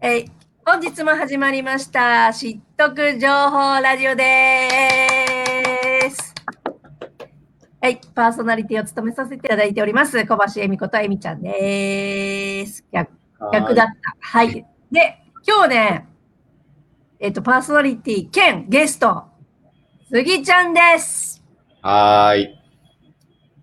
えー本日も始まりました、知得情報ラジオです。はい、パーソナリティを務めさせていただいております、小橋恵美子と恵美ちゃんです。逆逆だった。はい。で、今日ね、えっ、と、パーソナリティ兼ゲスト、杉ちゃんです。はーい。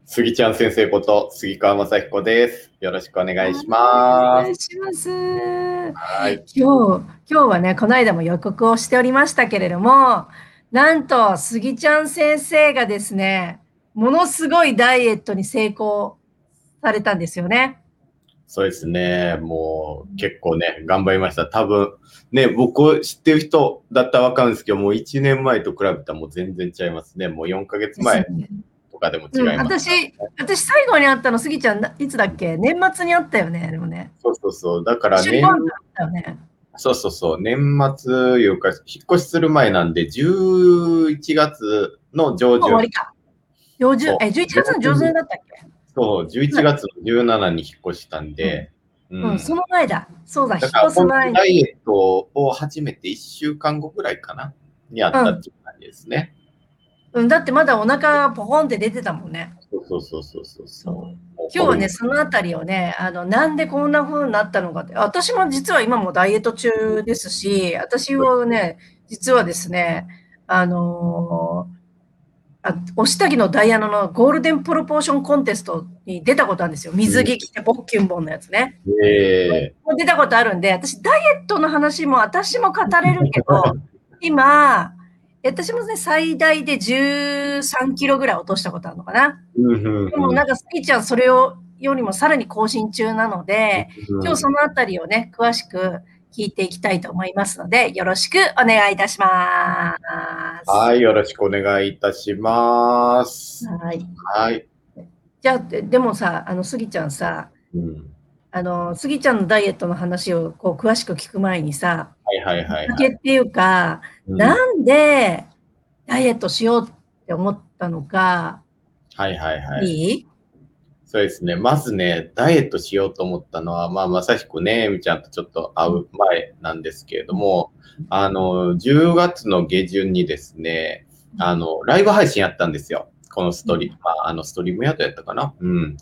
杉ちゃん先生こと杉川雅彦です。よろしくお願いしおま願いします。す。はい。今日、今日はね、この間も予告をしておりましたけれども、なんと、杉ちゃん先生がですね、ものすごいダイエットに成功されたんですよね。そうですね。もう結構ね、頑張りました。多分、ね、僕を知ってる人だったらわかるんですけど、もう1年前と比べたらもう全然違いますね。もう4ヶ月前とかでも違うんいます。私、私最後に会ったの、杉ちゃん、ないつだっけ？年末に会ったよね、でもね。そうそうそう。だから一緒に年ご飯食べたよね。そうそうそう。年末いうか、引っ越しする前なんで、11月の上旬終わり。か。上旬え、11月の上旬だったっけ？そう、11月の17に引っ越したんで、ううん、その前だ。そうだ、引っだから、越す前に。ダイエットを始めて1週間後ぐらいかな？にあったっていう感じですね。うん、だってまだお腹ポコンって出てたもんね。そうそうそうそうそう。今日はね、そのあたりをね、あの、なんでこんな風になったのかって、私も実は今もダイエット中ですし、私はね、実はですね、あのーあお下着のダイアナのゴールデンプロポーションコンテストに出たことあるんですよ。水着着てポッキュンボンのやつね。え出たことあるんで、私ダイエットの話も私も語れるけど、今、私もね、最大で13キロぐらい落としたことあるのかな。ー、でもなんか、スキーちゃんそれをよりもさらに更新中なので、今日そのあたりをね、詳しく聞いていきたいと思いますので、よろしくお願いいたします。はい、よろしくお願いいたします。はい。はい。じゃあ、ででもさ、あの、スギちゃんさ、うん、あの、スギちゃんのダイエットの話をこう詳しく聞く前にさ、はいはいはい、はいけっていうか、うんなんでダイエットしようって思ったのか、はいはいはい。いい？そうですね。まずね、ダイエットしようと思ったのは、まあ、まさしくね、えみちゃんとちょっと会う前なんですけれども、あの、10月の下旬にですね、あの、ライブ配信やったんですよ。このストリーム、まあ、あの、ストリームヤードやったかな？うん。うん。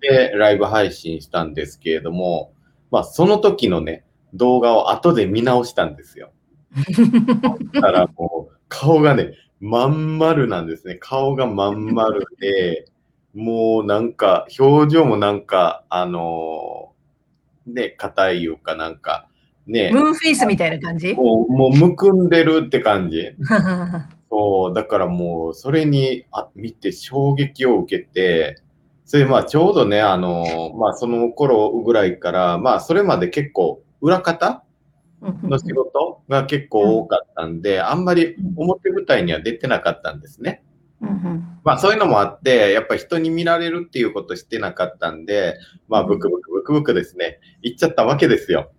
で、ライブ配信したんですけれども、まあ、その時のね、動画を後で見直したんですよ。だからもう、顔がね、まん丸なんですね。顔がまん丸で、もうなんか、表情もなんか、あのーね、硬いいうかなんか、ね、ムーンフェイスみたいな感じ？もう、もうむくんでるって感じ。そう、だからもう、それにあ見て衝撃を受けて、それまあちょうどね、あの、まあその頃ぐらいから、まあそれまで結構裏方の仕事が結構多かったんで、あんまり表舞台には出てなかったんですね。まあそういうのもあって、やっぱり人に見られるっていうことしてなかったんで、まあブクブクブクブクですね、行っちゃったわけですよ。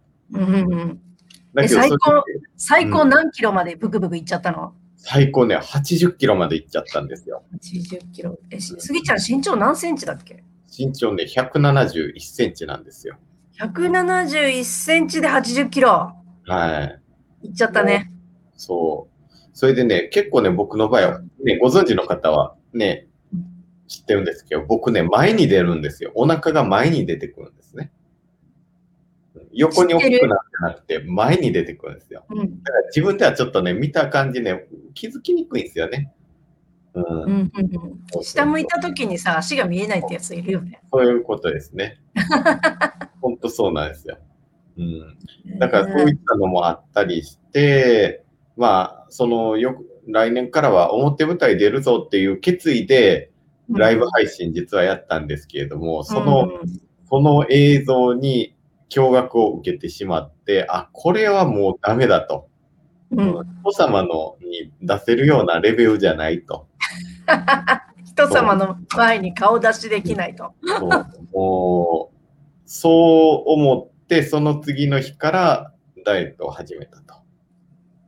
最高最高何キロまでブクブクいっちゃったの？最高ね、80キロまで行っちゃったんですよ。?80 キロ。え、しスギちゃん身長何センチだっけ？身長ね、171センチなんですよ。?171 センチで80キロ。はい。いっちゃったね。そう。それでね、結構ね、僕の場合は、ね、ご存知の方はね、知ってるんですけど、僕ね、前に出るんですよ。お腹が前に出てくるんですね。横に大きくなってなくて、前に出てくるんですよ。うん。だから自分ではちょっとね、見た感じね、気づきにくいんですよね。うんうん、下向いた時にさ、足が見えないってやついるよね。そういうことですね。本当そうなんですよ。うん。だからそういったのもあったりして、まあ、そのよく、来年からは表舞台出るぞっていう決意で、ライブ配信実はやったんですけれども、その、うんその映像に驚愕を受けてしまって、あ、これはもうダメだと。うん、人様のに出せるようなレベルじゃないと。人様の前に顔出しできないと。そうもう、そう思その次の日からダイエットを始めたと。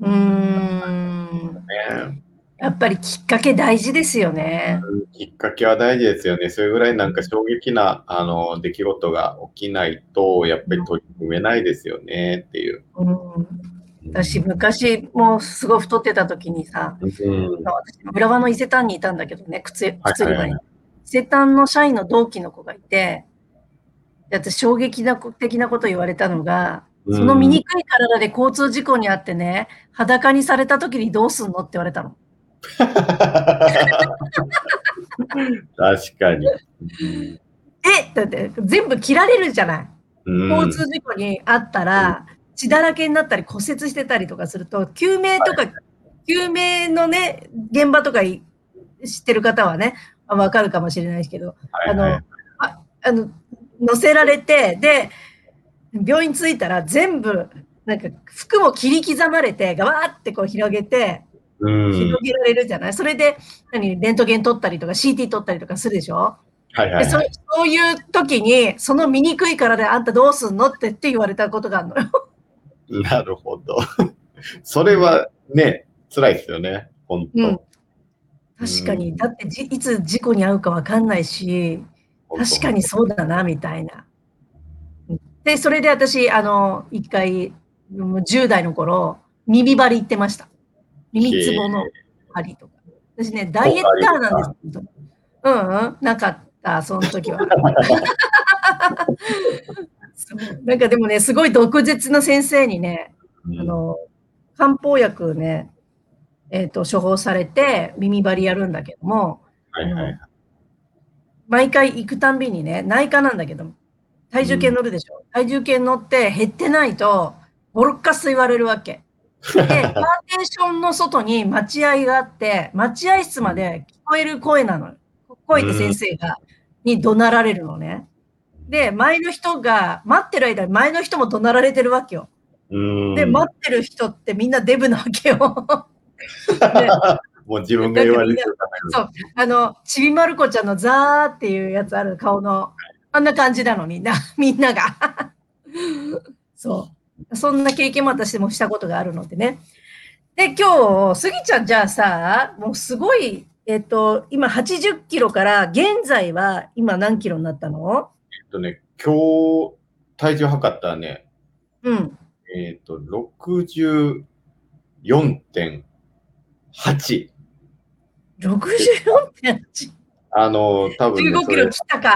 うーん。ねやっぱりきっかけ大事ですよね。きっかけは大事ですよね。それぐらいなんか衝撃なあの出来事が起きないと、やっぱり取り組めないですよねっていう。うん、私、昔もうすごい太ってた時にさ、うん、私、浦和の伊勢丹にいたんだけどね、靴靴売り場に。はい伊勢丹の社員の同期の子がいて、で私、衝撃な的なこと言われたのが、その醜い体で交通事故にあってね、裸にされた時にどうすんのって言われたの。確かに。えだって全部切られるじゃない。うん交通事故にあったら、血だらけになったり骨折してたりとかすると、救命とか、救命のね、現場とかい知ってる方はね、わかるかもしれないですけど、はいはいあの、ああの、乗せられて、で、病院着いたら全部、なんか服も切り刻まれて、ガバーってこう広げて、うん広げられるじゃない、それで、何、レントゲン取ったりとか CT 取ったりとかするでしょ？はいはいはい。そういう時に、その醜い体であんたどうすんのってって言われたことがあるのよ。なるほど。それはね、辛いですよね。本当。うん確かに、だってじいつ事故に遭うかわかんないし、確かにそうだな、みたいな。で、それで私、あの、一回、もう10代の頃、耳張り行ってました。耳つぼの針とか。私ね、ダイエッターなんですけど。うんうん、なかった、その時は。なんかでもね、すごい毒舌な先生にね、うんあの、漢方薬ね、えっ、と、処方されて、耳張りやるんだけども、はいはい。毎回行くたんびにね、内科なんだけど、体重計乗るでしょ。体重計乗って減ってないと、ボロッカス言われるわけ。で、パーテーションの外に待合があって、待合室まで聞こえる声なのよ。声で先生が、に怒鳴られるのね。で、前の人が、待ってる間に前の人も怒鳴られてるわけよ。うんで、待ってる人ってみんなデブなわけよ。でもう自分が言われてるかそう、あの、ちびまる子ちゃんのザーっていうやつある顔の、あんな感じなのにな、みんなが。そう。そんな経験も私もしたことがあるのでね。で、今日、スギちゃんじゃあさ、もうすごい、えっと、今80キロから現在は今何キロになったの？えっとね、今日、体重測ったらね、うん。えっ、と、64.8。64.8。あの、多分、ね、15キロ切ったか。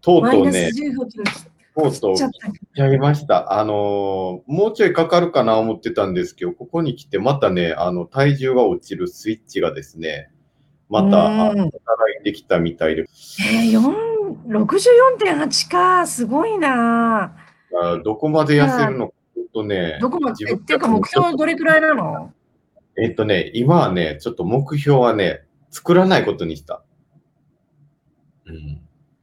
とうとうね、15キロ切とうとうっちゃったか。引き上げました。あの、もうちょいかかるかな思ってたんですけど、ここに来てまたね、あの、体重が落ちるスイッチがですね、また、働いてきたみたいで、えー、4 64.8か。すごいな。あどこまで痩せるのか、とね、どこまで、っていうか目標どれくらいなの？えっとね、今はね、ちょっと目標はね、作らないことにした。うん、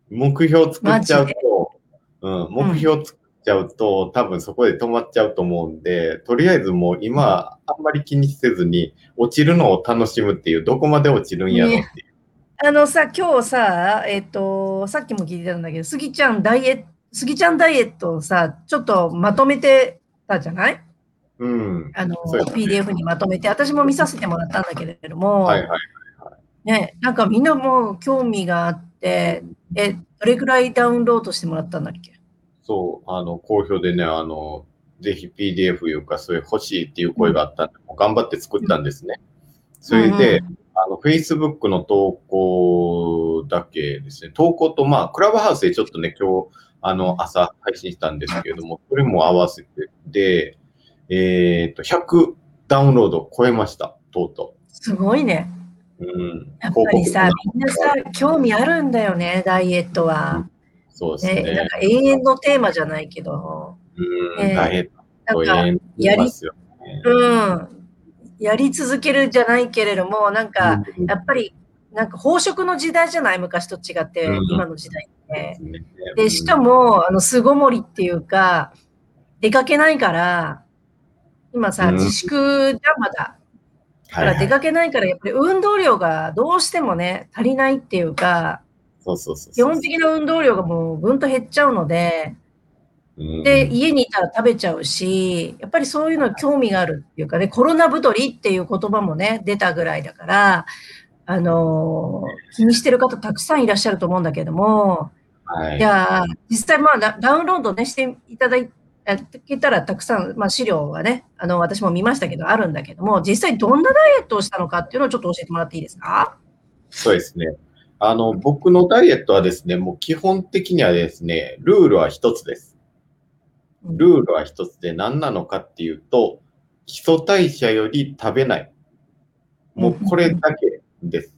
目標作っちゃうと、うん、目標作っちゃうと、多分そこで止まっちゃうと思うんで、とりあえずもう今、あんまり気にせずに、落ちるのを楽しむっていう、どこまで落ちるんやろっていう。あのさ、今日さ、えっ、と、さっきも聞いてたんだけど、スギちゃんダイエット、スギちゃんダイエットをさ、ちょっとまとめてたじゃない？うん。あの、ね PDF にまとめて、私も見させてもらったんだけれども、はいはい。ね、なんかみんなもう興味があって、え、どれくらいダウンロードしてもらったんだっけ？そう、あの、好評でね、あの、ぜひ PDF いうか、それ欲しいっていう声があったんで、頑張って作ったんですね。それで、うんあの、Facebook の投稿だけですね、投稿と、まあ、クラブハウスでちょっとね、今日、あの、朝配信したんですけれども、それも合わせてで、えっ、と、100ダウンロード超えました、とうとすごいね。う。うん。やっぱりさ広、みんなさ、興味あるんだよね、ダイエットは。そうですね、なんね。か永遠のテーマじゃないけど、うん、ねダイエットなんか、永遠に言いますよね。うん、やり続けるじゃないけれども、なんか、うんやっぱり、なんか飽食の時代じゃない？昔と違って、うん今の時代って。ねで、しかも、あの、巣ごもりっていうか、出かけないから、今さ、うん自粛じゃまだ。だから出かけないから、やっぱり運動量がどうしてもね、足りないっていうか。基本的な運動量がもうぐんと減っちゃうので、で、家にいたら食べちゃうし、やっぱりそういうの興味があるっていうかね、コロナ太りっていう言葉もね、出たぐらいだから、あのー、気にしてる方たくさんいらっしゃると思うんだけども、はい、じゃあ、実際まあダウンロードね、していただいけたらたくさん、まあ、資料がね、あの、私も見ましたけど、あるんだけども、実際どんなダイエットをしたのかっていうのをちょっと教えてもらっていいですか？そうですね。あの、僕のダイエットはですね、もう基本的にはですね、ルールは一つです。ルールは一つで何なのかっていうと、基礎代謝より食べない。もうこれだけです。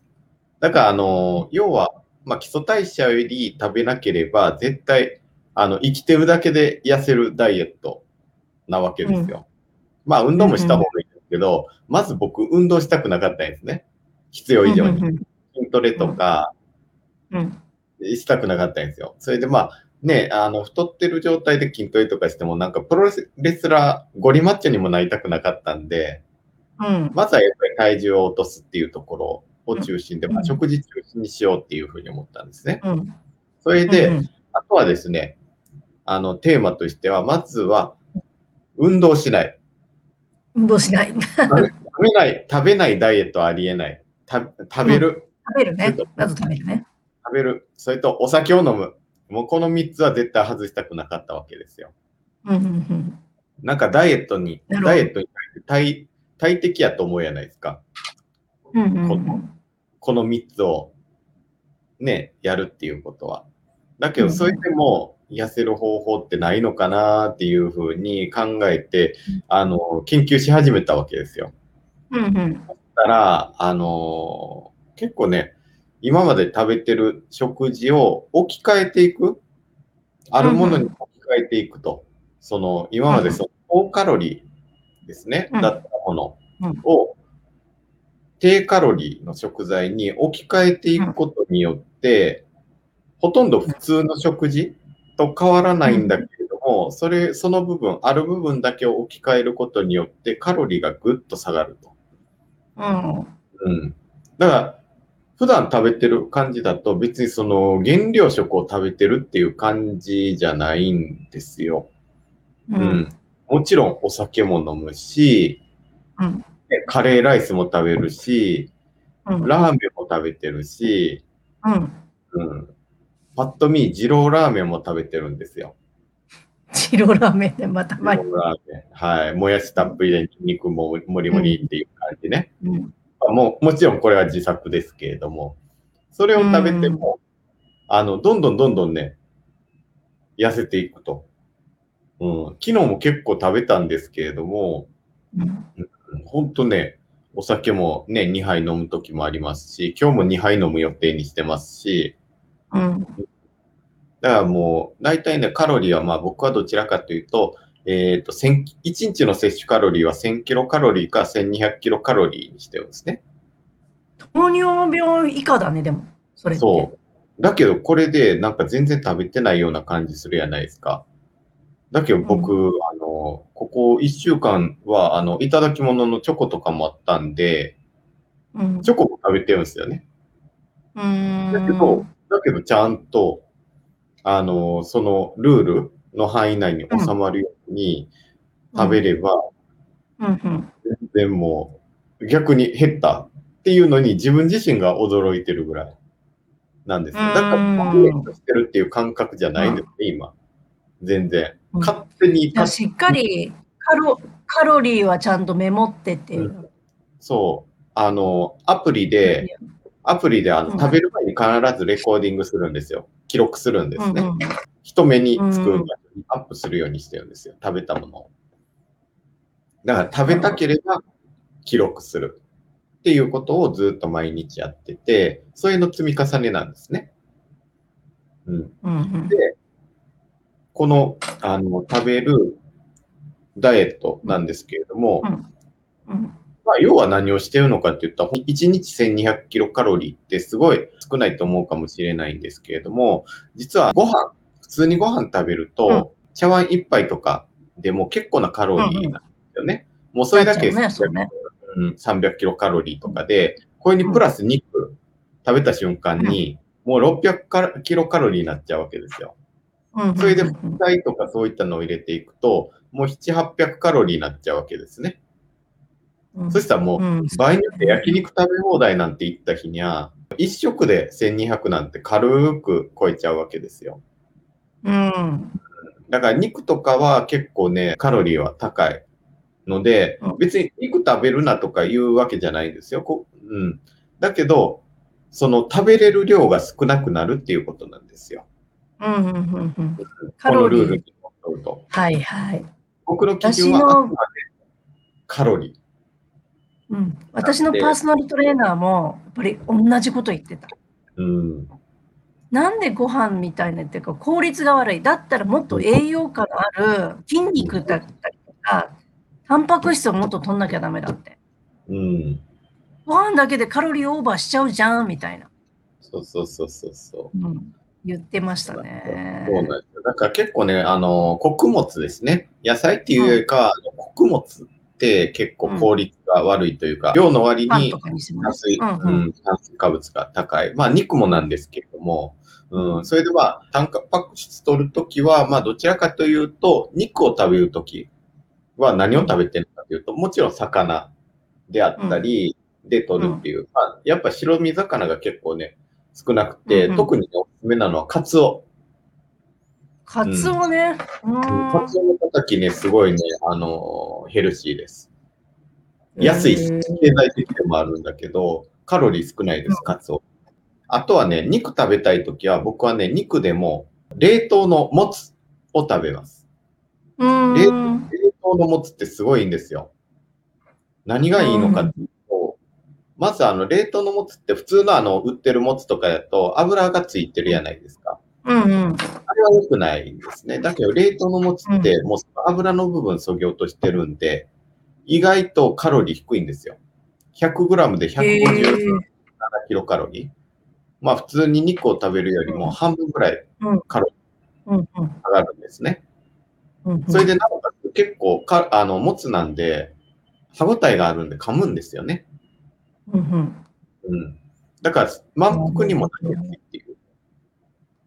だから、あの、要は、まあ、基礎代謝より食べなければ、絶対、あの、生きてるだけで痩せるダイエットなわけですよ。まあ、運動もした方がいいんですけど、まず僕、運動したくなかったんですね。必要以上に。筋トレとか、したくなかったんですよ。それでまあ、ね、あの、太ってる状態で筋トレとかしても、なんかプロレスラー、ゴリマッチョにもなりたくなかったんで、うん、まずはやっぱり体重を落とすっていうところを中心で、うん、まあ、食事中心にしようっていうふうに思ったんですね。うん、それで、あとはですね、あの、テーマとしては、まずは、運動しない。運動しない。食べない、食べないダイエットはありえない。た食べる、食べるね。まず食べるね。食べる。それと、お酒を飲む。もうこの3つは絶対外したくなかったわけですよ。なんかダイエットに、ダイエットに対対適やと思うやないですか？このこの3つをね、やるっていうことは。だけど、それでも痩せる方法ってないのかなっていうふうに考えて、あの、研究し始めたわけですよ。うんうん。そしたら、あの、結構ね、今まで食べてる食事を置き換えていく、あるものに置き換えていくと、その今までその高カロリーですね、だったものを低カロリーの食材に置き換えていくことによって、ほとんど普通の食事と変わらないんだけれども、それ、その部分、ある部分だけを置き換えることによってカロリーがぐっと下がると。うん。うん。だから、普段食べてる感じだと別にその原料食を食べてるっていう感じじゃないんですよ。うん。うん、もちろんお酒も飲むし、うん、カレーライスも食べるし、うん、ラーメンも食べてるし、うん。うん。パッと見、二郎ラーメンも食べてるんですよ。二郎ラーメンでまたま二郎ラーメン。はい。もやしたっぷりで肉ももりもりっていう感じね。うん。ももちろんこれは自作ですけれども、それを食べても、あの、どんどんどんどんね、痩せていくと。うん、昨日も結構食べたんですけれども、うん、本当ね、お酒もね、2杯飲む時もありますし、今日も2杯飲む予定にしてますし、うん、だからもう、大体ね、カロリーはまあ僕はどちらかというと、えっ、ー、と、1日の摂取カロリーは1000キロカロリーか1200キロカロリーにしてるんですね。糖尿病以下だね、でも。それそう。だけど、これでなんか全然食べてないような感じするやないですか。だけど僕、うん、あの、ここ1週間は、あの、いただき物のチョコとかもあったんで、うん、チョコも食べてるんですよね。うん。だけど、だけどちゃんと、あの、そのルールの範囲内に収まるように食べれば、全然もう逆に減ったっていうのに自分自身が驚いてるぐらいなんです。だから、ダイエットしてるっていう感覚じゃないんですね、今。全然。勝手に。しっかりカロカロリーはちゃんとメモってっていう。うん、そう。あの、アプリで、アプリであの、食べる前に必ずレコーディングするんですよ。記録するんですね。うんうん、人目につくアップするようにしてるんですよ。食べたものを。だから食べたければ記録するっていうことをずっと毎日やってて、それの積み重ねなんですね。うん。うんうん、で、このあの食べるダイエットなんですけれども、うんうんまあ、要は何をしてるのかって言ったら、1日1200キロカロリーってすごい少ないと思うかもしれないんですけれども、実はご飯、普通にご飯食べると、茶碗1杯とかでも結構なカロリーなんですよね。もうそれだけで300キロカロリーとかで、これにプラス肉食べた瞬間に、もう600キロカロリーになっちゃうわけですよ。うん。それでうん。副菜とかそういったのを入れていくと、もう7、800カロリーになっちゃうわけですね。うんそしたらもう、うん場合によって焼肉食べ放題なんて言った日には、一食で1200なんて軽く超えちゃうわけですよ。うん。だから肉とかは結構ね、カロリーは高いのでうん、別に肉食べるなとか言うわけじゃないんですよ。こうん、だけど、その食べれる量が少なくなるっていうことなんですよ。うんうんうんうん。カこのルールにのっとると。はいはい。僕の基準はあくまでカロリー。うん。私のパーソナルトレーナーも、やっぱり同じこと言ってた。うん。なんでご飯みたいなっていうか効率が悪い。だったらもっと栄養価のある筋肉だったりとか、タンパク質をもっと取んなきゃダメだって。うん。ご飯だけでカロリーオーバーしちゃうじゃんみたいな。そうそうそうそうそう。うん、言ってましたね。そうなんですよ。だから結構ね、あの、穀物ですね。野菜っていうよりかは、穀物って結構効率が悪いというか、量の割に炭水、うん炭水化物が高い。まあ、肉もなんですけれども、うん、それでまあ、タンパク質取るときは、まあ、どちらかというと、肉を食べるときは何を食べてるかというと、もちろん魚であったり、で取るっていう、まあ、やっぱ白身魚が結構ね、少なくて、特にねおすすめなのはカツオ。カツオね。うんカツオのたたきね、すごいね、あのーヘルシーです。安い経済的でもあるんだけど、カロリー少ないです、カツオ。あとはね、肉食べたいときは、僕はね、肉でも冷凍のもつを食べます。うん。冷冷凍のもつってすごいんですよ。何がいいのかっていうと、まずあの冷凍のもつって普通のあの売ってるもつとかだと油がついてるじゃないですか。うんうん。あれは良くないんですね。だけど冷凍のもつってもう油の部分そぎ落としてるんで、意外とカロリー低いんですよ。100g でへ157ーキロカロリー。まあ普通に肉を食べるよりも半分ぐらいうんカロリー上がるんですね。うん。それでなおかつ結構か、あの、もつなんで、歯ごたえがあるんで噛むんですよね。うんうん。うん。だから、満腹にもなりやすいっていう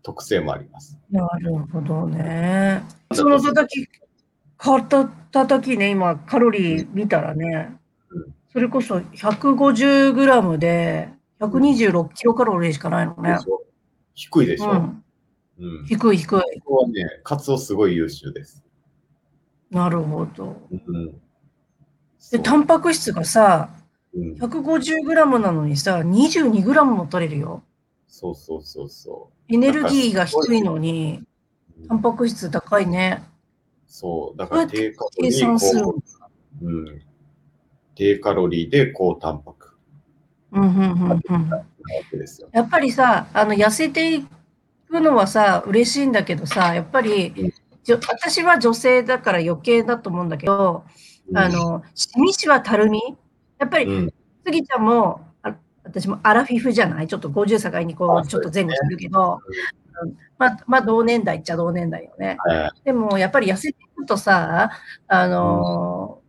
特性もあります。なるほどね。そのたたき、かたたたきね、今、カロリー見たらねうん、それこそ150グラムで126キロカロリーしかないのね。低いでしょ。ううん。ん、低い低い。ここはね、カツオすごい優秀です。なるほど。うん。で、タンパク質がさ、うん、150グラムなのにさ、22グラムも取れるよ。そうそうそうそエネルギーが低いのに、う。タンパク質高いね。そう。だから低カロリ計算するうん。低カロリーで高タンパクうんうんうんうん。やっぱりさ、あの、痩せていくのはさ、嬉しいんだけどさ、やっぱり私は女性だから余計だと思うんだけど、あの、しみしはたるみ？やっぱり、うん、スギちゃんも、あ私もアラフィフじゃない？ちょっと50境にこあう、ちょっと前後するけど、うん。まあ、まあ、同年代っちゃ同年代よね。はいでも、やっぱり痩せていくとさ、あのー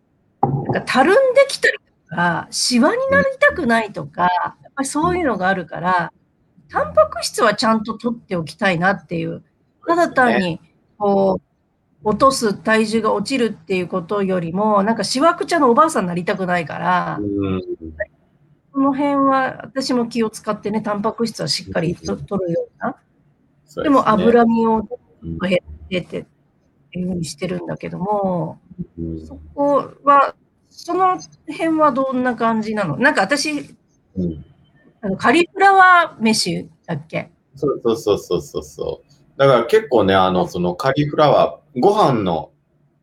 なんかたるんできたりとか、シワになりたくないとか、やっぱりそういうのがあるから、タンパク質はちゃんと取っておきたいなっていう、ただ単に、こう、落とす体重が落ちるっていうことよりも、なんかしわくちゃのおばあさんになりたくないから、うん。この辺は私も気を使ってね、タンパク質はしっかりと取るような。そうでも脂身をうん減ってってっていうふうにしてるんだけども、うんそこは、その辺はどんな感じなの？なんか私、うんあのカリフラワー飯だっけ？そうそうそうそうそうそう。だから結構ね、あの、そのカリフラワー、ご飯の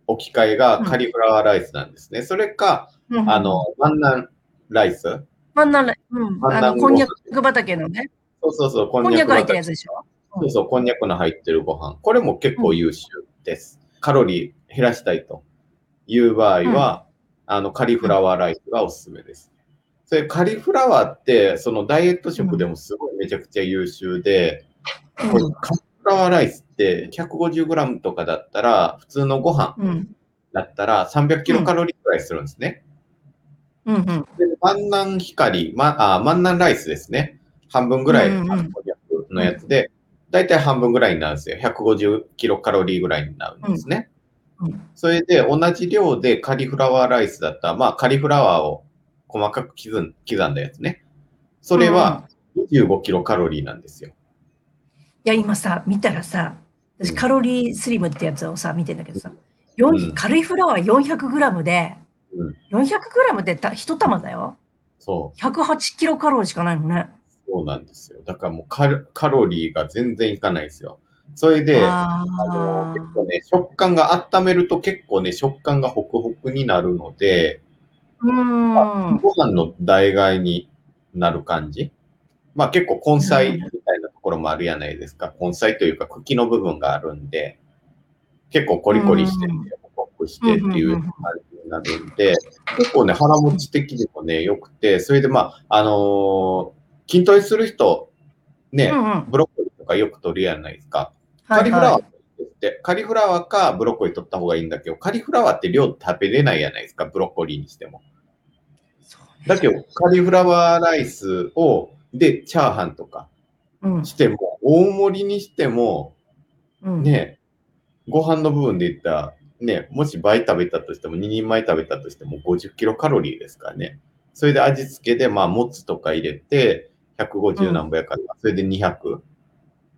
置き換えがカリフラワーライスなんですね。それか、あ、の、ワンナンライス。真ん中、うん、あの、こんにゃく畑のね、そうそうそう、ここんにゃく入ってるやつ。つでしょ？そうそう、こんにゃくの入ってるご飯。これも結構優秀です。カロリー減らしたいという場合は、あの、カリフラワーライスがおすすめです。それカリフラワーって、そのダイエット食でもすごいめちゃくちゃ優秀で、これカリフラワーライスって 150g とかだったら、普通のご飯うん。うん。だったら300キロカロリーくらいするんですね。うんうん。で万南光、ま、あ万南ライスですね。半分ぐらい、のやつで、大体半分ぐらいになるんですよ。150キロカロリーぐらいになるんですね。うんうんそれで同じ量でカリフラワーライスだったら、まあカリフラワーを細かく刻ん刻んだやつね。それは25キロカロリーなんですよ。いや、今さ、見たらさ、私うんカロリースリムってやつをさ、見てんだけどさ、うんカリフラワー400グラムで、うん400グラムでた一玉だよ。そう。108キロカロリーしかないのね。そうなんですよ。だからもうカロカロリーが全然いかないですよ。それで、ああのあ結構ね、食感が温めると結構ね、食感がホクホクになるので、うーん。ご飯の代替になる感じ？まあ結構根菜みたいなところもあるやないですか。根菜というか茎の部分があるんで、結構コリコリしててうん、ホクホクしてっていう感じになるんで、結構ね、腹持ち的にもね、良くて、それでまあ、あのー筋トレする人、ね、うんうん。ブロッコリーとかよく取るやないですか。はいカリフラワーはいって、カリフラワーかブロッコリー取った方がいいんだけど、カリフラワーって量食べれないやないですか、ブロッコリーにしても。だけど、カリフラワーライスを、で、チャーハンとかうんしても、大盛りにしても、うん。ね、ご飯の部分で言ったら、ね、もし倍食べたとしても、2人前食べたとしても50キロカロリーですからね。それで味付けで、まあ、もつとか入れて、150何ぼやから、それで200。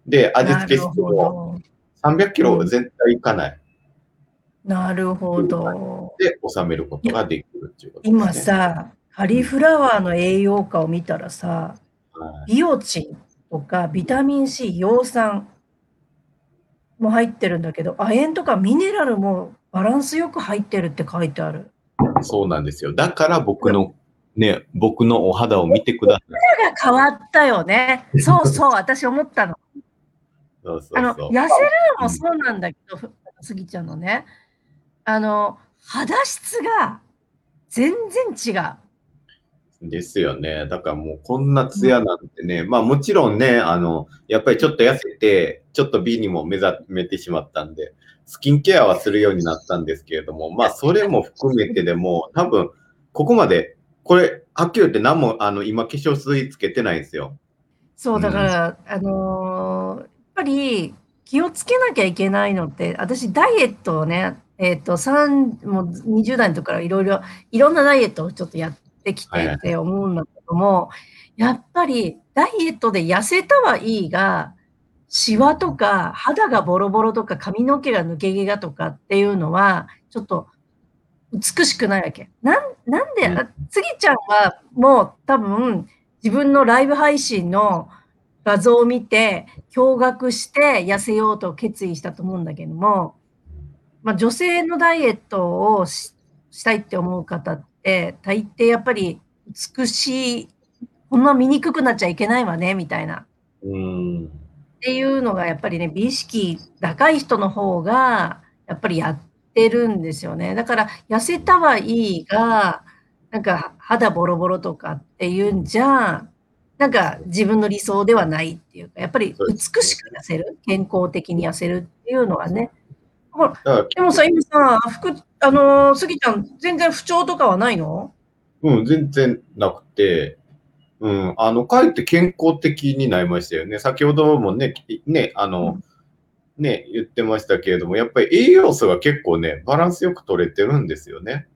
で、味付けしても、ほ300キロ全体いかない。ど。なるほど。で、収めることができるっていうことね。今さ、カリフラワーの栄養価を見たらさ、はい、ビオチンとかビタミン C、葉酸も入ってるんだけど、亜鉛とかミネラルもバランスよく入ってるって書いてある。そうなんですよ。だから僕の、ね、僕のお肌を見てください。が変わったよね。そうそう、私思ったの。そうそあの、うそう。痩せるのもそうなんだけど、スギちゃんのね、あの、肌質が全然違う。ですよね。だからもうこんなツヤなんてね、まあもちろんね、あの、やっぱりちょっと痩せて、ちょっと美にも目覚めてしまったんで、スキンケアはするようになったんですけれども、まあそれも含めてでも、多分、ここまで、これ、はっきり言って何も、あの、今化粧水つけてないんですよ。そう、だから、あのーやっぱり気をつけなきゃいけないのって、私、ダイエットをね、えっ、と、三もう20代の時からいろいろ、いろんなダイエットをちょっとやってきはいはいてって思うんだけども、やっぱりダイエットで痩せたはいいが、シワとか肌がボロボロとか髪の毛が抜け毛がとかっていうのは、ちょっと美しくないわけ。なんなんで、つぎちゃんはもう多分自分のライブ配信の画像を見て驚愕して痩せようと決意したと思うんだけども、まあ、女性のダイエットをししたいって思う方って大抵やっぱり美しいこんな醜くなっちゃいけないわねみたいなうん。っていうのがやっぱりね美意識高い人の方がやっぱりやってるんですよねだから痩せたはいいがなんか肌ボロボロとかっていうんじゃなんか自分の理想ではないっていうかやっぱり美しく痩せる健康的に痩せるっていうのはねでもさ今さ服あのースギちゃん全然不調とかはないの？うん、全然なくて、うん、あの、かえって健康的になりましたよね。先ほどもね、きね、あの、ね、言ってましたけれども、やっぱり栄養素が結構ね、バランスよく取れてるんですよね。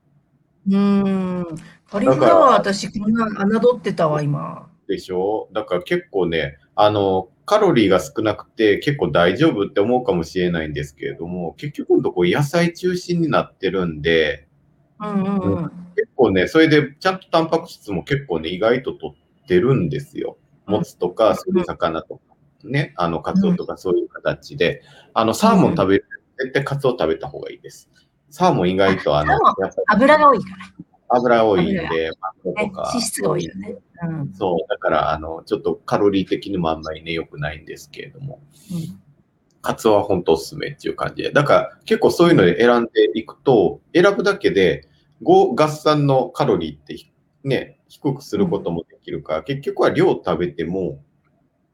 うーん。カリフラワー私こんな侮ってたわ今。でしょ？だから結構ね、あの、カロリーが少なくて結構大丈夫って思うかもしれないんですけれども、結局のところ野菜中心になってるんで、うんうんうん。結構ね、それでちゃんとタンパク質も結構ね、意外と取ってるんですよ。もつとか、そういう魚とか、ね、あの、カツオとかそういう形で、あの、サーモン食べる、絶対カツオ食べた方がいいです。サーモン意外とあの、サーモやっぱり油が多いから。油多いんで。脂質が多いよね。うんそう、だから、あの、ちょっとカロリー的にもあんまりね、良くないんですけれども、カツオは本当おすすめっていう感じで。だから、結構そういうので選んでいくと、選ぶだけで、合合算のカロリーってひね、低くすることもできるから、結局は量食べても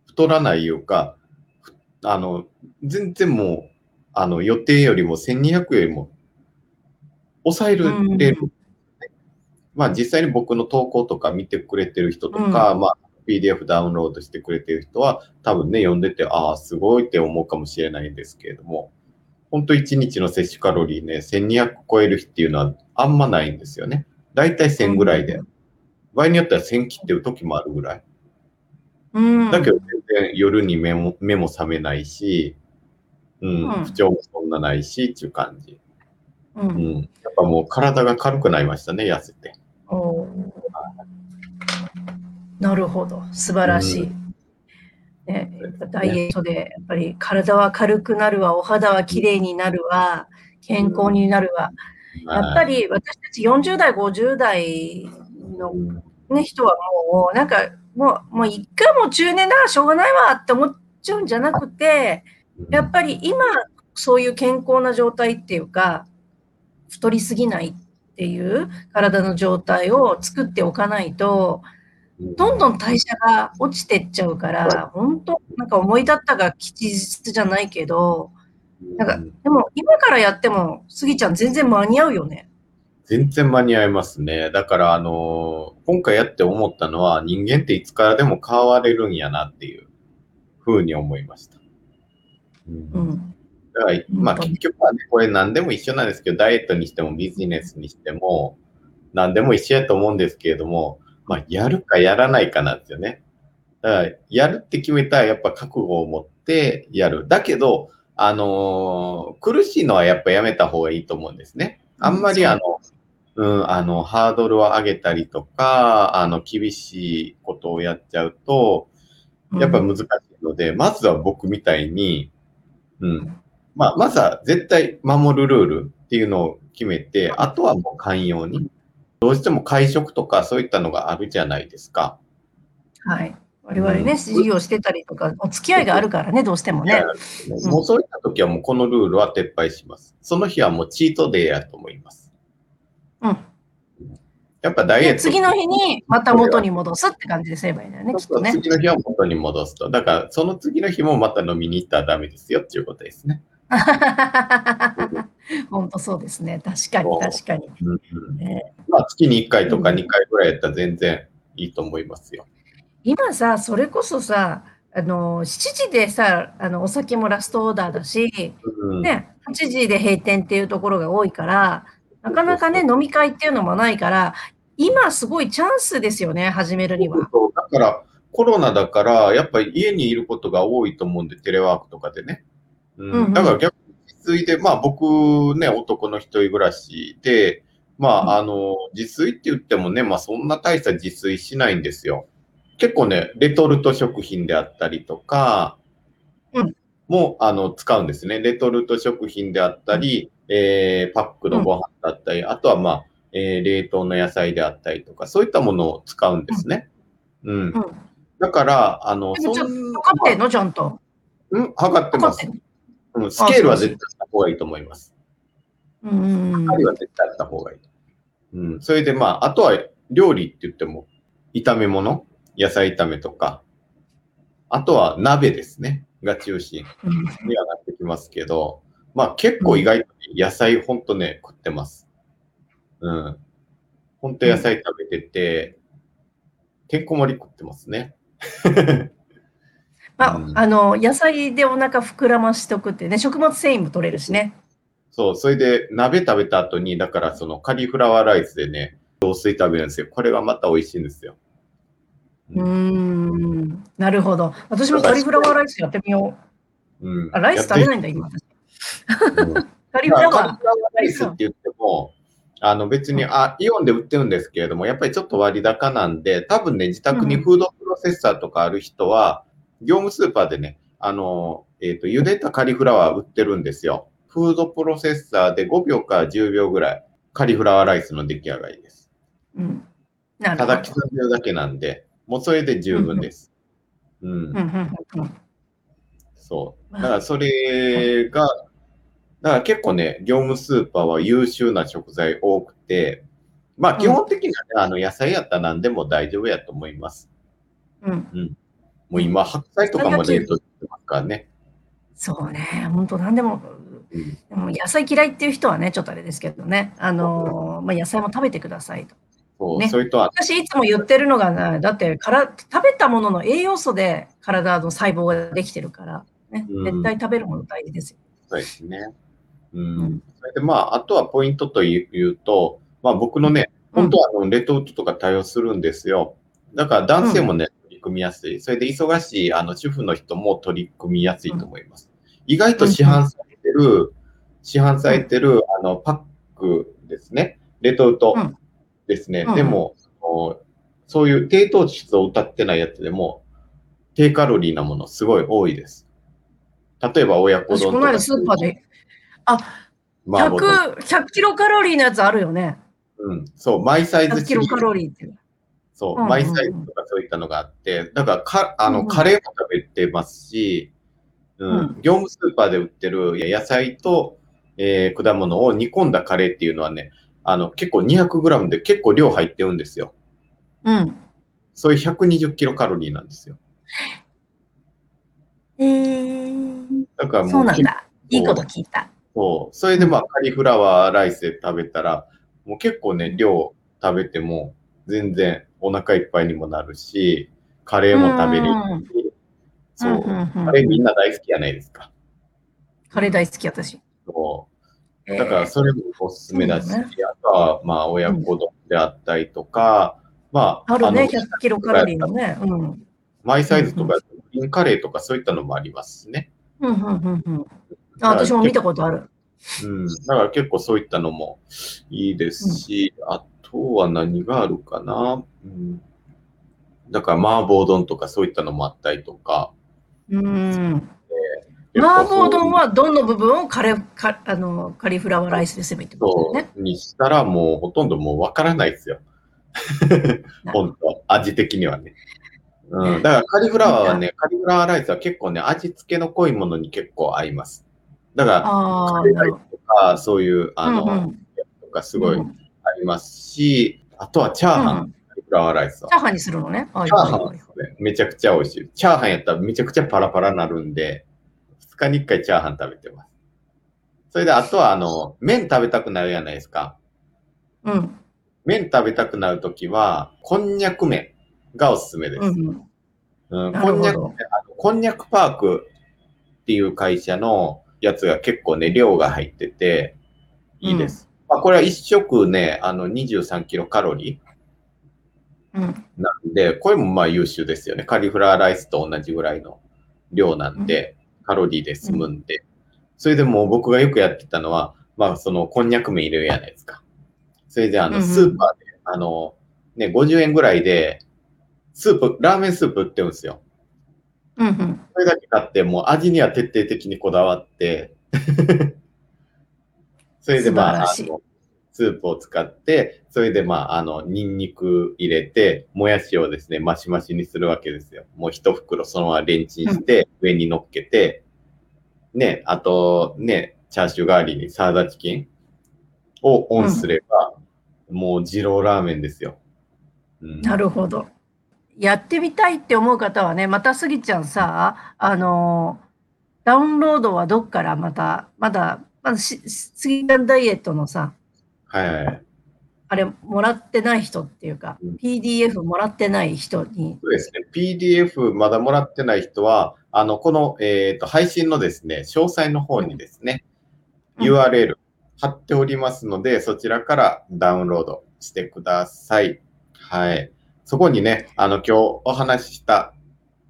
太らないいうか、ふあの、全然もう、あの、予定よりも1200よりも抑えるれる。まあ実際に僕の投稿とか見てくれてる人とか、うんまあ PDF ダウンロードしてくれてる人は、多分ね、読んでて、ああ、すごいって思うかもしれないんですけれども、本当1日の摂取カロリーね、1200超える日っていうのはあんまないんですよね。だいたい1000ぐらいで。場合によっては1000切ってる時もあるぐらい。うん。だけど全然夜に目も目も覚めないし、うん、うん不調もそんなないしっていう感じ。う。うんん。やっぱもう体が軽くなりましたね、痩せて。おーなるほど。素晴らしい。ね、ダイエットで、やっぱり体は軽くなるわ、お肌は綺麗になるわ、健康になるわ。やっぱり私たち40代、50代のうんね、人はもう、なんか、もう、もう一回もう中年だからしょうがないわって思っちゃうんじゃなくて、やっぱり今、そういう健康な状態っていうか、太りすぎないっていう体の状態を作っておかないと、どんどん代謝が落ちてっちゃうから、本当なんか思い立ったが吉日じゃないけど、なんか、でも今からやっても、スギちゃん全然間に合うよね。全然間に合いますね。だから、あの今回やって思ったのは、人間っていつからでも変われるんやなっていうふうに思いました。うんうん。だから、まあ結局はね、これ何でも一緒なんですけど、ダイエットにしてもビジネスにしても、何でも一緒やと思うんですけれども、まあ、やるかやらないかなんですよね。だから、やるって決めたら、やっぱ覚悟を持ってやる。だけど、あのー苦しいのはやっぱやめた方がいいと思うんですね。あんまりうんあの、うん、あの、ハードルを上げたりとか、あの、厳しいことをやっちゃうと、やっぱ難しいので、まずは僕みたいに、うん。まあ、まずは絶対守るルールっていうのを決めて、あとはもう寛容に。どうしても会食とかそういったのがあるじゃないですか。はい。我々ね、うん事業してたりとか、お付き合いがあるからね、どうしてもね。うんもうそういった時はもうこのルールは撤廃します。その日はもうチートデーやと思います。うん。やっぱダイエッで、ト。次の日にまた元に戻すって感じですればいいんだよね、きっとね。次の日は元に戻すと。だから、その次の日もまた飲みに行ったらダメですよっていうことですね。本当そうですね。確かに、確かに。うんうんねまあ、月に1回とかうん2回ぐらいやったら全然いいと思いますよ。今さ、それこそさ、あの、7時でさ、あの、お酒もラストオーダーだし、うんね、8時で閉店っていうところが多いから、なかなかね、飲み会っていうのもないから、今すごいチャンスですよね、始めるには。だから、コロナだから、やっぱり家にいることが多いと思うんで、テレワークとかでね。うんうんうんだから逆に自炊で、まあ僕ね、男の一人暮らしで、まあ、あの、自炊って言ってもね、まあそんな大した自炊しないんですよ。結構ね、レトルト食品であったりとか、うんもあの使うんですね。レトルト食品であったり、えーパックのご飯だったり、あとはまあ、えー冷凍の野菜であったりとか、そういったものを使うんですね。うん。うん。だから、あの、そん測ってんの？ちゃんと。うん、測ってますうん、スケールは絶対あった方がいいと思います。うん。針は絶対あった方がいい。うん。それで、まあ、あとは料理って言っても、炒め物、野菜炒めとか、あとは鍋ですね。が中心うんにはなってきますけど、まあ結構意外と野菜ほんとね、食ってます。うん。ほんと野菜食べてて、てんこ盛り食ってますね。まあ、うんあの、野菜でお腹膨らましておくってね、食物繊維も取れるしね。そう、それで鍋食べた後に、だからそのカリフラワーライスでね、雑炊食べるんですよ。これがまた美味しいんですよ。うーん。なるほど。私もカリフラワーライスやってみよう。うん。あ、ライス食べないいんだ、今。私うん カリフラワー。まあカリフラワーライスって言っても、あの別に、あ、イオンで売ってるんですけれども、やっぱりちょっと割高なんで、多分ね、自宅にフードプロセッサーとかある人は、業務スーパーでね、あの、えっ、と、茹でたカリフラワー売ってるんですよ。フードプロセッサーで5秒から10秒ぐらい、カリフラワーライスの出来上がりです。うん。なるたほど。だ刻んでるだけなんで、もうそれで十分です。うんうんうんうんうんそう。だからそれが、だから結構ね、業務スーパーは優秀な食材多くて、まあ基本的にはね、あの野菜やったら何でも大丈夫やと思います。うん。もう今、白菜とかも冷凍してますからね。そうね、本当なんでも、うんでも野菜嫌いっていう人はね、ちょっとあれですけどね、あのーまあ、野菜も食べてくださいと。ねそうそれとは、私いつも言ってるのがね、だってから食べたものの栄養素で体の細胞ができてるから、ね、うん絶対食べるもの大事ですよ。そうですね。うん。うんそれで、まあ、あとはポイントというと、まあ、僕のね、うん本当はあのレトルトとか対応するんですよ。だから男性もね、組みやすい。それで忙しいあの主婦の人も取り組みやすいと思います。意外と市販されてる、市販されてるあのパックですね。レトルトうんですね。うんでも、おそういう低糖質を歌ってないやつでも、低カロリーなものすごい多いです。例えば親子丼とか。スーパーで、あ、麻婆丼100、100キロカロリーのやつあるよね。うん、そう、マイサイズ100キロカロリーって。そう、うんうんうんマイサイズとかそういったのがあって、だからか、あの、うんうんカレーも食べてますし、うん、うん業務スーパーで売ってる野菜と、えー果物を煮込んだカレーっていうのはね、あの、結構 200g で結構量入ってるんですよ。うん。そういう120キロカロリーなんですよ。えー、だからもう、そうなんだ。いいこと聞いた。そう。それでまあ、カリフラワーライスで食べたら、もう結構ね、量食べても、全然お腹いっぱいにもなるし、カレーも食べれるし、そう。んんうんカレーみんな大好きじゃないですか。カレー大好き、私。そう。えーだからそれもおすすめだし、そうねあとはまあ親子丼であったりとか、まあ、あるね、の100キロカロリーのね。うん。うんマイサイズとか、グリーンカレーとかそういったのもありますしね。うんうんうん。あ、私も見たことある。うん。だから結構そういったのもいいですし、あとは何があるかな？うん。だから麻婆丼とかそういったのもあったりとか。うん。麻婆丼はどの部分？をカレーかあのカリフラワーライスですべってことそだよね。うにしたらもうほとんどもうわからないですよ。本当味的にはね。うん、だからカリフラワーはね、カリフラワーライスは結構ね、味付けの濃いものに結構合います。だから、カレーライスとか、そういう、あの、うんうんとかすごいうんりますし、あとはチャーハン、フラワーライスはチャ。ーハンにするのね。チャーハンねめちゃくちゃ美味しい。チャーハンやったらめちゃくちゃパラパラになるんで、2日に1回チャーハン食べてます。それで、あとは、あの、麺食べたくなるじゃないですか。うん。麺食べたくなるときは、こんにゃく麺がおすすめです。うんこんにゃく、こんにゃくパークっていう会社のやつが結構ね、量が入ってて、いいです。まあ、これは一食ね、あの、23キロカロリうん。ーなんで、これもまあ優秀ですよね。カリフラワーライスと同じぐらいの量なんで、カロリーで済むんで。それでもう僕がよくやってたのは、まあ、その、こんにゃく麺入れるじゃないですか。それで、あの、うんうんスーパーで、あの、ね、50円ぐらいで、スープ、ラーメンスープ売ってるんですよ。うんうん。それだけ買って、もう味には徹底的にこだわって、それでまあ、あスープを使って、それでまあ、あの、ニンニク入れて、もやしをですね、マシマシにするわけですよ。もう一袋そのままレンチンして、上に乗っけて、ね、あと、ね、チャーシュー代わりにサラダチキンをオンすれば、もう二郎ラーメンですよ。うん、なるほど。やってみたいって思う方はね、またスギちゃんさ、あの、ダウンロードはどっからまた、まだ、まだしスギちゃんダイエットのさ、はいはい。あれ、もらってない人っていうかうん PDF もらってない人に、そうですね。PDF まだもらってない人は、あの、この、えっ、と、配信のですね、詳細の方にですね、うん URL 貼っておりますので、そちらからダウンロードしてください。はい。そこにね、あの、今日お話しした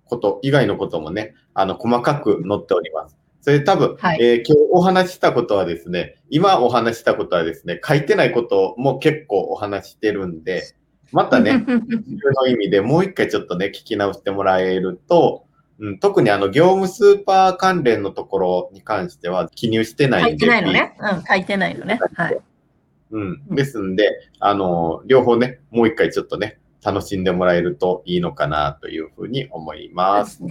こと以外のこともね、あの、細かく載っております。それ多分、はいえー今日お話ししたことはですね、今お話ししたことはですね、書いてないことも結構お話してるんで、またね、自分の意味でもう一回ちょっとね、聞き直してもらえると、うん、特にあの、業務スーパー関連のところに関しては記入してない。書いてないのね。うん、書いてないのね。はい。うん。ですんで、あの、両方ね、もう一回ちょっとね、楽しんでもらえるといいのかなというふうに思います。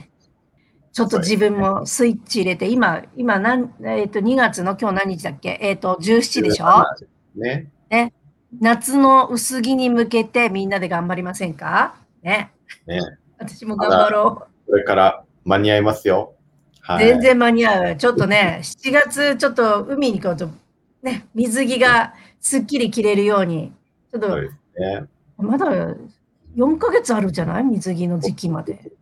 ちょっと自分もスイッチ入れて、今、今なん、えっ、と、2月の今日何日だっけ？えっ、と、17でしょ？ね。夏の薄着に向けてみんなで頑張りませんか？ね。ね。私も頑張ろこれから間に合いますよ。う。はい。全然間に合う。ちょっとね、7月、ちょっと海に行こうと、ね、水着がすっきり着れるように、ちょっとね。まだ4ヶ月あるじゃない？水着の時期まで。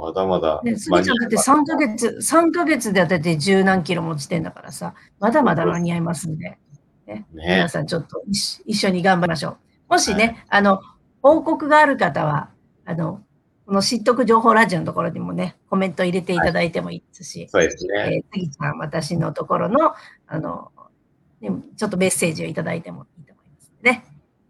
まだまだ。ね、スギちゃんだって3ヶ月、3ヶ月でだって十何キロ持ちてんだからさ、まだまだ間に合いますんで、ね、ね皆さんちょっと一緒に頑張りましょう。もしね、はい、あの、報告がある方は、あの、この知っとく情報ラジオのところにもね、コメント入れていただいてもいいですし、はい、そうですね。えー、次ちゃん、私のところの、あの、ね、ちょっとメッセージをいただいてもいいと思いますね。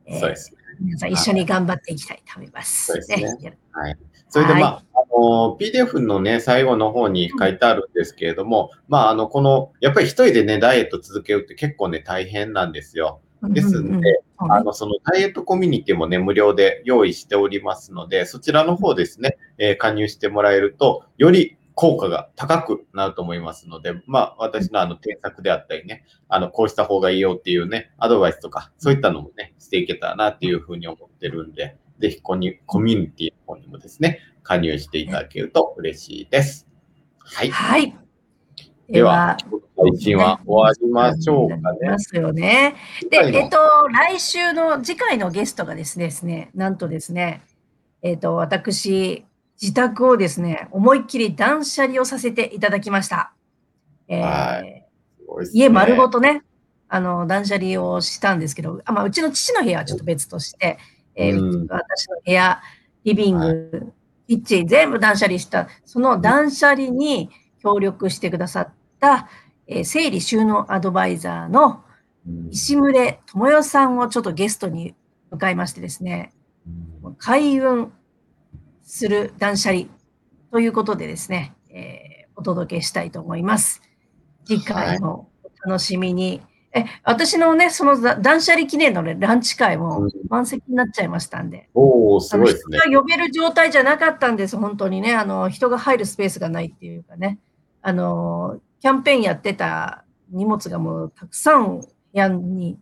えー、そうですね。皆さん一緒に頑張っていきたいと思います。そうですね。はい。それで、まあ、あの、PDF のね、最後の方に書いてあるんですけれども、うん、まあ、あの、この、やっぱり一人でね、ダイエット続けるって結構ね、大変なんですよ。ですんで、あの、そのダイエットコミュニティもね、無料で用意しておりますので、そちらの方ですね、えー、加入してもらえると、より効果が高くなると思いますので、まあ、私のあの、添削であったりね、あの、こうした方がいいよっていうね、アドバイスとか、そういったのもね、していけたらなっていうふうに思ってるんで、ぜひコミュニティの方にもですね、加入していただけると嬉しいです。はい。はい。では、配信は終わりましょうかね。ますよね。で、えっと、来週の次回のゲストがですね、ですねなんとですね、えっと、私、自宅をですね、思いっきり断捨離をさせていただきました。えーはいね、家丸ごとね、あの、断捨離をしたんですけど、あまあ、うちの父の部屋はちょっと別として、えーうん私の部屋、リビング、キッチン、全部断捨離した、その断捨離に協力してくださった、えー整理収納アドバイザーの石牟智代さんをちょっとゲストに迎えましてですね、開運する断捨離ということでですね、えーお届けしたいと思います。次回もお楽しみに。え、私のね、そのだ断捨離記念の、ね、ランチ会もうん満席になっちゃいましたんで。おおすごいですね。人が呼べる状態じゃなかったんです、本当にね。あの、人が入るスペースがないっていうかね。あの、キャンペーンやってた荷物がもうたくさん部屋に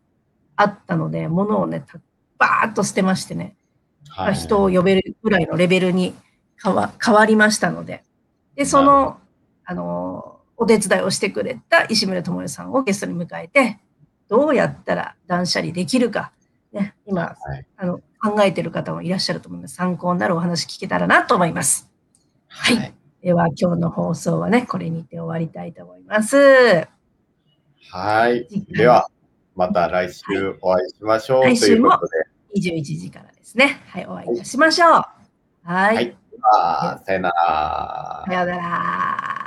あったので、物をね、たバーッと捨てましてね。はい人を呼べるぐらいのレベルに変わ変わりましたので。で、その、あの、お手伝いをしてくれた石村智代さんをゲストに迎えて、どうやったら断捨離できるか、ね、今、はいあの考えている方もいらっしゃると思います。参考になるお話聞けたらなと思います。はいでは、今日の放送はね、これにて終わりたいと思います。はいでは、また来週お会いしましょうと来週もいうことで。21時からですね。はい、お会いいたしましょう。はい。はい。さよならさ。ようなら。